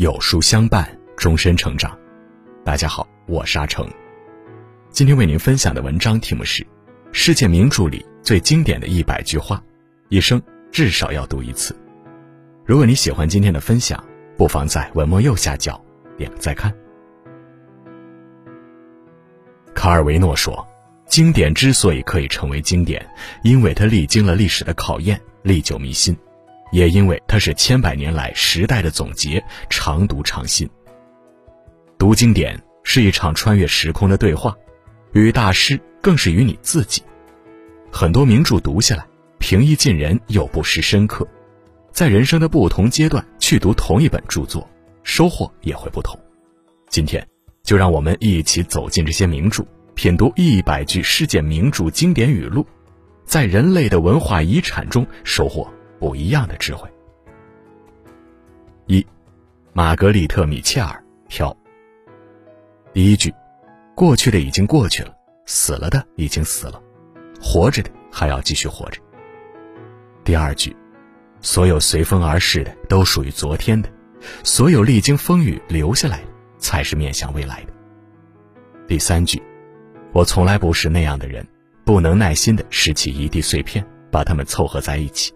有书相伴，终身成长。大家好，我是阿成。今天为您分享的文章题目是《世界名著里最经典的一百句话》，一生至少要读一次。如果你喜欢今天的分享，不妨在文末右下角点个再看。卡尔维诺说：“经典之所以可以成为经典，因为它历经了历史的考验，历久弥新。”也因为它是千百年来时代的总结，常读常新。读经典是一场穿越时空的对话，与大师更是与你自己。很多名著读下来，平易近人又不失深刻。在人生的不同阶段去读同一本著作，收获也会不同。今天，就让我们一起走进这些名著，品读一百句世界名著经典语录，在人类的文化遗产中收获。不一样的智慧。一，玛格丽特·米切尔挑。第一句，过去的已经过去了，死了的已经死了，活着的还要继续活着。第二句，所有随风而逝的都属于昨天的，所有历经风雨留下来的才是面向未来的。第三句，我从来不是那样的人，不能耐心的拾起一地碎片，把它们凑合在一起。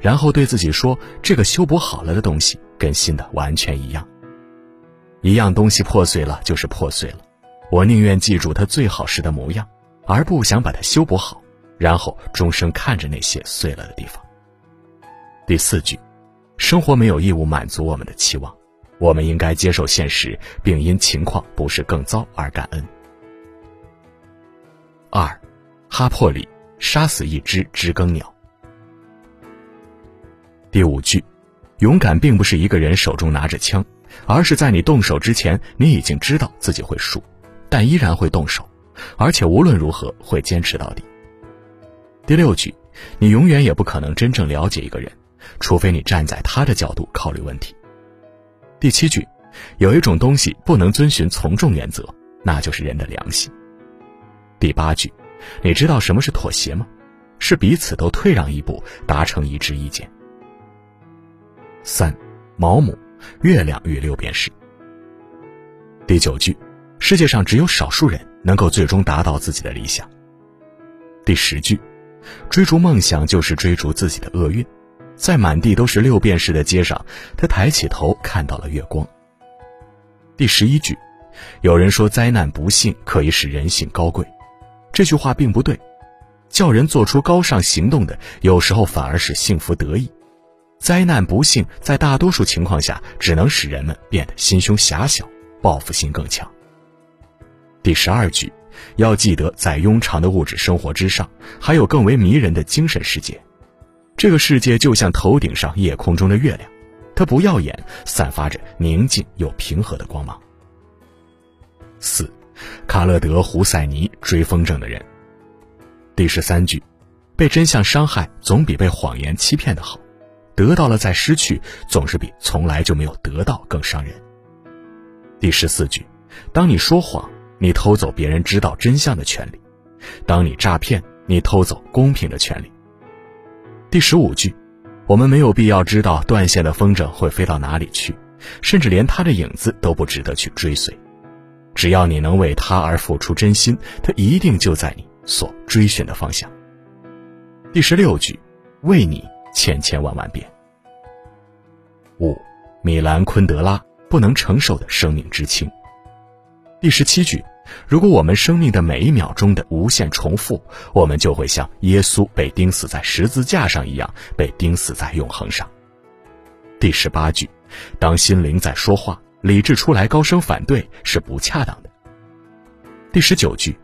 然后对自己说：“这个修补好了的东西跟新的完全一样。一样东西破碎了就是破碎了，我宁愿记住它最好时的模样，而不想把它修补好，然后终生看着那些碎了的地方。”第四句，生活没有义务满足我们的期望，我们应该接受现实，并因情况不是更糟而感恩。二，哈珀里杀死一只知更鸟。第五句，勇敢并不是一个人手中拿着枪，而是在你动手之前，你已经知道自己会输，但依然会动手，而且无论如何会坚持到底。第六句，你永远也不可能真正了解一个人，除非你站在他的角度考虑问题。第七句，有一种东西不能遵循从众原则，那就是人的良心。第八句，你知道什么是妥协吗？是彼此都退让一步，达成一致意见。三，毛姆，月亮与六便士。第九句，世界上只有少数人能够最终达到自己的理想。第十句，追逐梦想就是追逐自己的厄运。在满地都是六便士的街上，他抬起头看到了月光。第十一句，有人说灾难不幸可以使人性高贵，这句话并不对，叫人做出高尚行动的，有时候反而是幸福得意。灾难不幸在大多数情况下只能使人们变得心胸狭小，报复心更强。第十二句，要记得，在庸常的物质生活之上，还有更为迷人的精神世界。这个世界就像头顶上夜空中的月亮，它不耀眼，散发着宁静又平和的光芒。四，卡勒德·胡塞尼追风筝的人。第十三句，被真相伤害总比被谎言欺骗的好。得到了再失去，总是比从来就没有得到更伤人。第十四句，当你说谎，你偷走别人知道真相的权利；当你诈骗，你偷走公平的权利。第十五句，我们没有必要知道断线的风筝会飞到哪里去，甚至连它的影子都不值得去追随。只要你能为他而付出真心，他一定就在你所追寻的方向。第十六句，为你。千千万万遍。五，米兰昆德拉不能承受的生命之轻。第十七句，如果我们生命的每一秒钟的无限重复，我们就会像耶稣被钉死在十字架上一样，被钉死在永恒上。第十八句，当心灵在说话，理智出来高声反对是不恰当的。第十九句，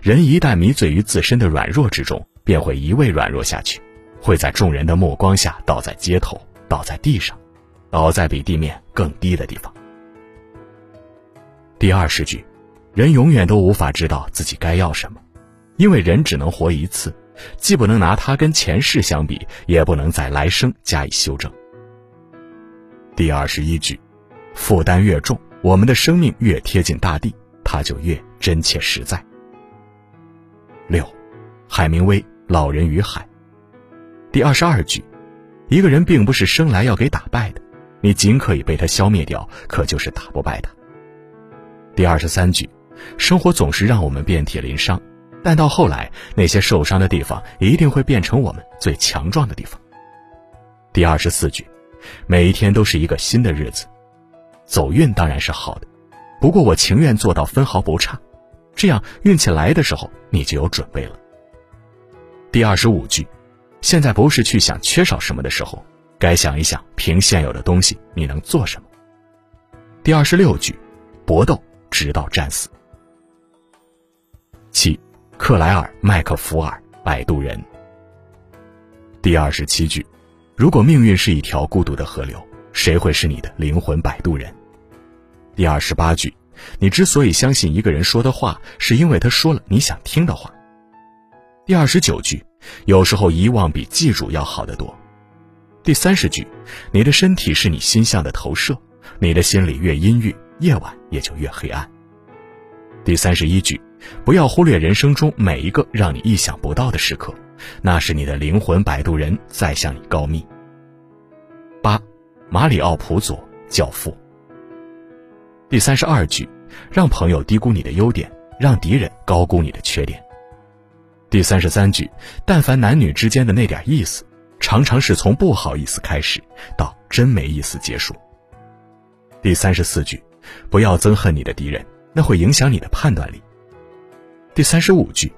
人一旦迷醉于自身的软弱之中，便会一味软弱下去。会在众人的目光下倒在街头，倒在地上，倒在比地面更低的地方。第二十句，人永远都无法知道自己该要什么，因为人只能活一次，既不能拿它跟前世相比，也不能在来生加以修正。第二十一句，负担越重，我们的生命越贴近大地，它就越真切实在。六，海明威《老人与海》。第二十二句，一个人并不是生来要给打败的，你尽可以被他消灭掉，可就是打不败他。第二十三句，生活总是让我们遍体鳞伤，但到后来，那些受伤的地方一定会变成我们最强壮的地方。第二十四句，每一天都是一个新的日子，走运当然是好的，不过我情愿做到分毫不差，这样运气来的时候你就有准备了。第二十五句，现在不是去想缺少什么的时候。该想一想，凭现有的东西你能做什么？第二十六句，搏斗直到战死。七，克莱尔·麦克福尔，摆渡人。第二十七句，如果命运是一条孤独的河流，谁会是你的灵魂摆渡人？第二十八句，你之所以相信一个人说的话，是因为他说了你想听的话。第二十九句，有时候遗忘比记住要好得多。第三十句，你的身体是你心象的投射，你的心里越阴郁，夜晚也就越黑暗。第三十一句，不要忽略人生中每一个让你意想不到的时刻，那是你的灵魂摆渡人在向你告密。八，马里奥普佐教父。第三十二句，让朋友低估你的优点，让敌人高估你的缺点。第三十三句，但凡男女之间的那点意思。常常是从不好意思开始，到真没意思结束。第三十四句，不要憎恨你的敌人，那会影响你的判断力。第三十五句，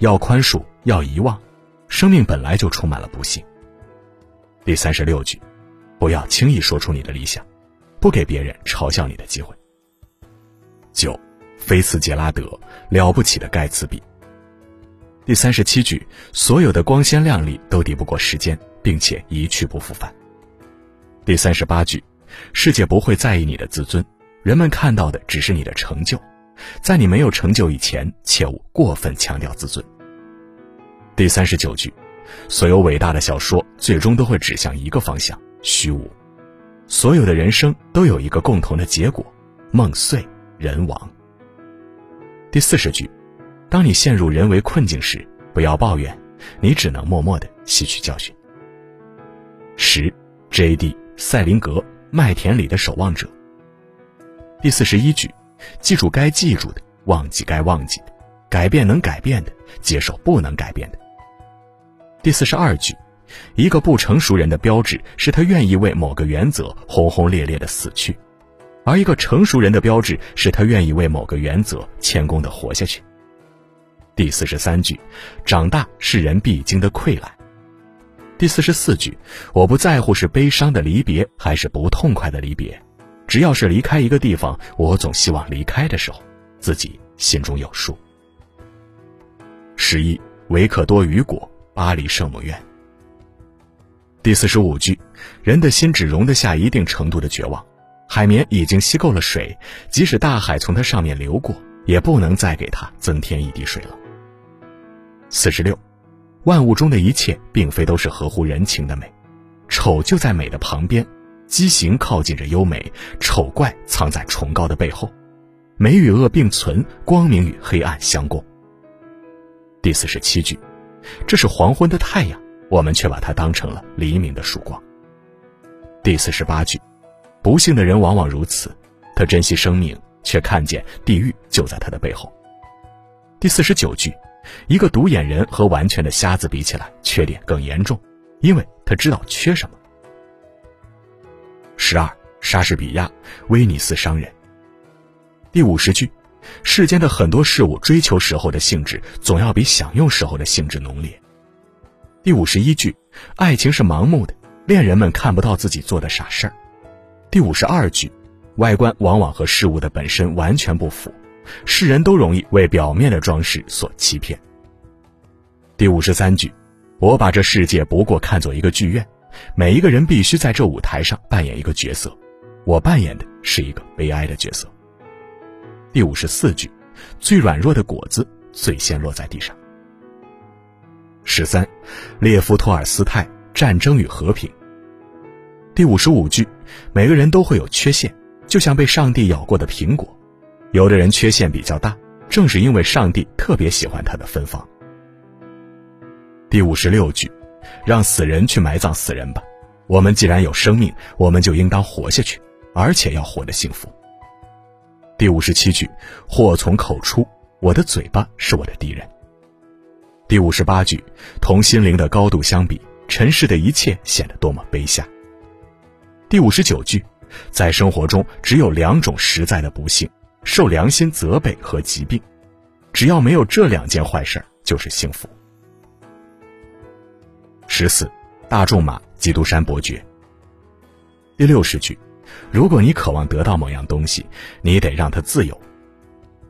要宽恕，要遗忘，生命本来就充满了不幸。第三十六句，不要轻易说出你的理想，不给别人嘲笑你的机会。九，菲茨杰拉德，了不起的盖茨比。第三十七句，所有的光鲜亮丽都抵不过时间，并且一去不复返。第三十八句，世界不会在意你的自尊，人们看到的只是你的成就，在你没有成就以前，切勿过分强调自尊。第三十九句，所有伟大的小说最终都会指向一个方向——虚无。所有的人生都有一个共同的结果：梦碎人亡。第四十句。当你陷入人为困境时，不要抱怨，你只能默默的吸取教训。十，J.D. 塞林格，麦田里的守望者。第四十一句，记住该记住的，忘记该忘记的，改变能改变的，接受不能改变的。第四十二句，一个不成熟人的标志是他愿意为某个原则轰轰烈烈的死去，而一个成熟人的标志是他愿意为某个原则谦恭的活下去。第四十三句，长大是人必经的溃烂。第四十四句，我不在乎是悲伤的离别还是不痛快的离别，只要是离开一个地方，我总希望离开的时候，自己心中有数。十一，维克多·雨果，巴黎圣母院。第四十五句，人的心只容得下一定程度的绝望，海绵已经吸够了水，即使大海从它上面流过，也不能再给它增添一滴水了。四十六，万物中的一切并非都是合乎人情的美，丑就在美的旁边，畸形靠近着优美，丑怪藏在崇高的背后，美与恶并存，光明与黑暗相共。第四十七句，这是黄昏的太阳，我们却把它当成了黎明的曙光。第四十八句，不幸的人往往如此，他珍惜生命，却看见地狱就在他的背后。第四十九句。一个独眼人和完全的瞎子比起来，缺点更严重，因为他知道缺什么。十二，莎士比亚，威尼斯商人。第五十句，世间的很多事物追求时候的性质，总要比享用时候的性质浓烈。第五十一句，爱情是盲目的，恋人们看不到自己做的傻事儿。第五十二句，外观往往和事物的本身完全不符。世人都容易为表面的装饰所欺骗。第五十三句，我把这世界不过看作一个剧院，每一个人必须在这舞台上扮演一个角色，我扮演的是一个悲哀的角色。第五十四句，最软弱的果子最先落在地上。十三，列夫·托尔斯泰《战争与和平》。第五十五句，每个人都会有缺陷，就像被上帝咬过的苹果。有的人缺陷比较大，正是因为上帝特别喜欢他的芬芳。第五十六句，让死人去埋葬死人吧，我们既然有生命，我们就应当活下去，而且要活得幸福。第五十七句，祸从口出，我的嘴巴是我的敌人。第五十八句，同心灵的高度相比，尘世的一切显得多么卑下。第五十九句，在生活中只有两种实在的不幸：受良心责备和疾病。只要没有这两件坏事就是幸福。十四，大仲马，基督山伯爵。第六十句。如果你渴望得到某样东西，你得让它自由。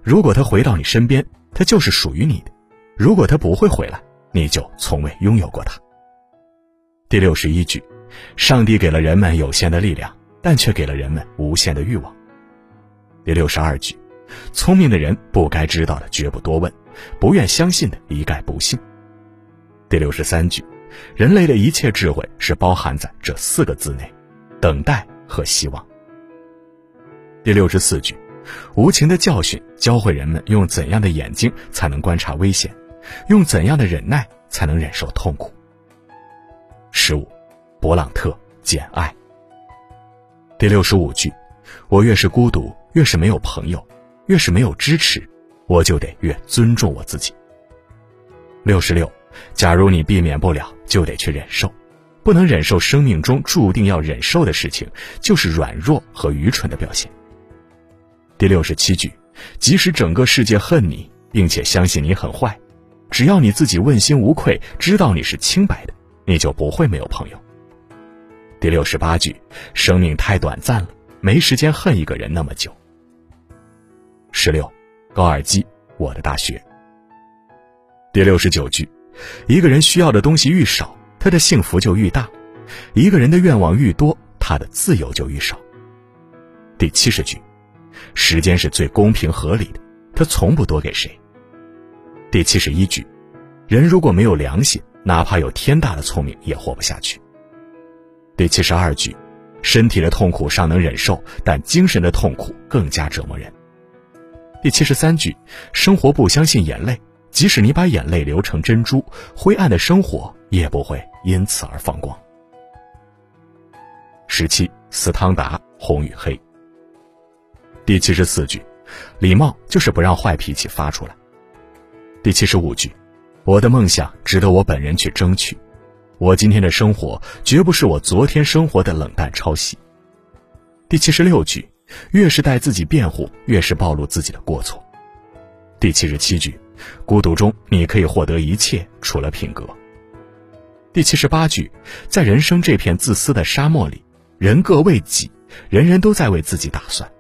如果它回到你身边，它就是属于你的；如果它不会回来，你就从未拥有过它。第六十一句，上帝给了人们有限的力量，但却给了人们无限的欲望。第六十二句，聪明的人不该知道的绝不多问，不愿相信的一概不信。第六十三句，人类的一切智慧是包含在这四个字内：等待。和希望。第六十四句，无情的教训教会人们用怎样的眼睛才能观察危险，用怎样的忍耐才能忍受痛苦。十五，勃朗特简爱。第六十五句，我越是孤独，越是没有朋友，越是没有支持，我就得越尊重我自己。六十六，假如你避免不了，就得去忍受。不能忍受生命中注定要忍受的事情，就是软弱和愚蠢的表现。第六十七句，即使整个世界恨你，并且相信你很坏，只要你自己问心无愧，知道你是清白的，你就不会没有朋友。第六十八句，生命太短暂了，没时间恨一个人那么久。十六，高尔基，我的大学。第六十九句，一个人需要的东西愈少。他的幸福就愈大，一个人的愿望愈多，他的自由就愈少。第七十句，时间是最公平合理的，他从不多给谁。第七十一句，人如果没有良心，哪怕有天大的聪明也活不下去。第七十二句，身体的痛苦尚能忍受，但精神的痛苦更加折磨人。第七十三句，生活不相信眼泪。即使你把眼泪流成珍珠，灰暗的生活也不会因此而放光。十七，斯汤达，红与黑。第七十四句，礼貌就是不让坏脾气发出来。第七十五句，我的梦想值得我本人去争取，我今天的生活绝不是我昨天生活的冷淡抄袭。第七十六句，越是代自己辩护，越是暴露自己的过错。第七十七句。孤独中，你可以获得一切，除了品格。第七十八句，在人生这片自私的沙漠里，人各为己，人人都在为自己打算。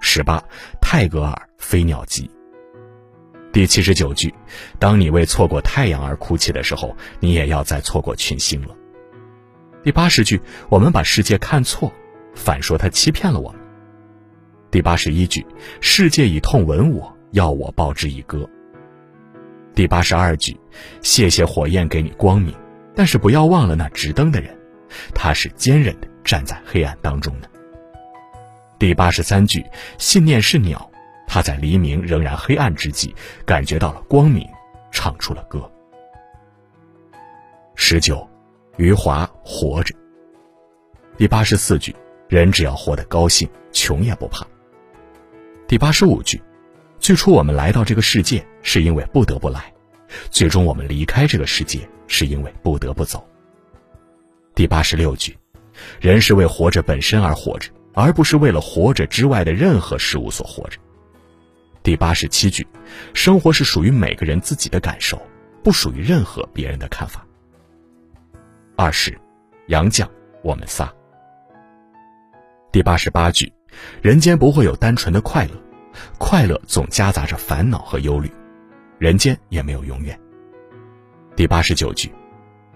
十八，泰戈尔《飞鸟集》。第七十九句，当你为错过太阳而哭泣的时候，你也要再错过群星了。第八十句，我们把世界看错，反说他欺骗了我们。第八十一句，世界以痛吻我。要我报之以歌。第八十二句，谢谢火焰给你光明，但是不要忘了那直灯的人，他是坚韧的站在黑暗当中的。第八十三句，信念是鸟，他在黎明仍然黑暗之际，感觉到了光明，唱出了歌。十九，余华活着。第八十四句，人只要活得高兴，穷也不怕。第八十五句。最初我们来到这个世界是因为不得不来，最终我们离开这个世界是因为不得不走。第八十六句，人是为活着本身而活着，而不是为了活着之外的任何事物所活着。第八十七句，生活是属于每个人自己的感受，不属于任何别人的看法。二十，杨绛，我们仨。第八十八句，人间不会有单纯的快乐。快乐总夹杂着烦恼和忧虑，人间也没有永远。第八十九句，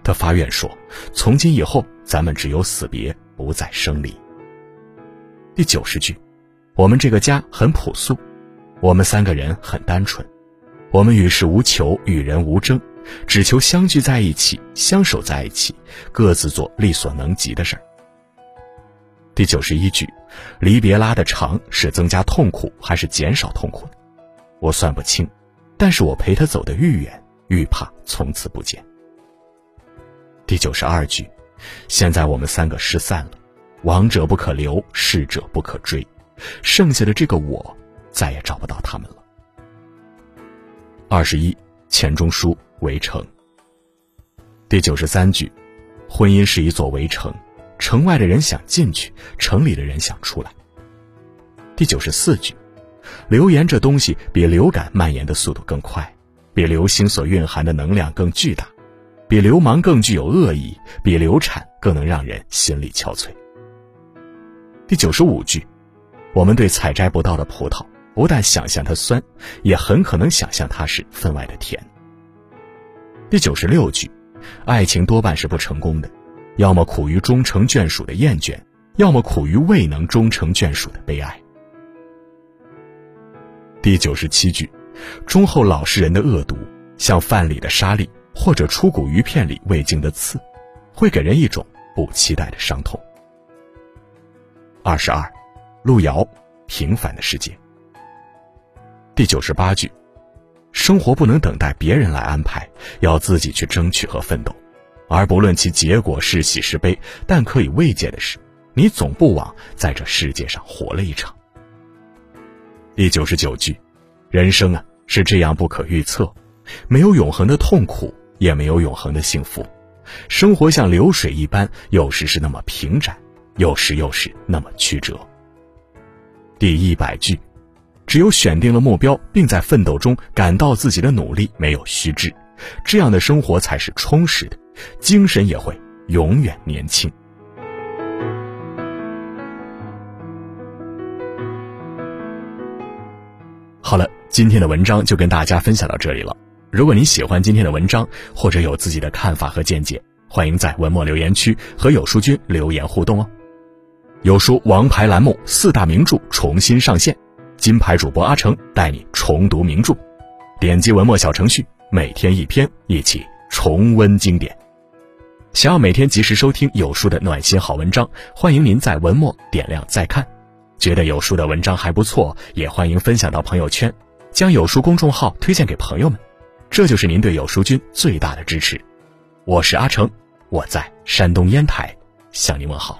他发愿说：“从今以后，咱们只有死别，不再生离。”第九十句，我们这个家很朴素，我们三个人很单纯，我们与世无求，与人无争，只求相聚在一起，相守在一起，各自做力所能及的事儿。第九十一句，离别拉的长是增加痛苦还是减少痛苦我算不清，但是我陪他走得愈远，愈怕从此不见。第九十二句，现在我们三个失散了，亡者不可留，逝者不可追，剩下的这个我，再也找不到他们了。二十一，钱钟书《围城》第九十三句：婚姻是一座围城，城外的人想进去，城里的人想出来。第九十四句：流言这东西比流感蔓延的速度更快，比流星所蕴含的能量更巨大，比流氓更具有恶意，比流产更能让人心力憔悴。第九十五句：我们对采摘不到的葡萄。不但想象它酸，也很可能想象它是分外的甜。第九十六句，爱情多半是不成功的，要么苦于终成眷属的厌倦，要么苦于未能终成眷属的悲哀。第九十七句，忠厚老实人的恶毒，像饭里的沙粒，或者出骨鱼片里未经的刺，会给人一种不期待的伤痛。二十二，路遥，平凡的世界。第九十八句，生活不能等待别人来安排，要自己去争取和奋斗，而不论其结果是喜是悲。但可以慰藉的是，你总不枉在这世界上活了一场。第九十九句，人生啊是这样不可预测，没有永恒的痛苦，也没有永恒的幸福，生活像流水一般，有时是那么平展，有时又是那么曲折。第一百句。只有选定了目标，并在奋斗中感到自己的努力没有虚掷，这样的生活才是充实的，精神也会永远年轻。好了，今天的文章就跟大家分享到这里了。如果你喜欢今天的文章，或者有自己的看法和见解，欢迎在文末留言区和有书君留言互动哦。有书王牌栏目四大名著重新上线。金牌主播阿成带你重读名著，点击文末小程序，每天一篇，一起重温经典。想要每天及时收听有书的暖心好文章，欢迎您在文末点亮再看。觉得有书的文章还不错，也欢迎分享到朋友圈，将有书公众号推荐给朋友们，这就是您对有书君最大的支持。我是阿成，我在山东烟台向您问好。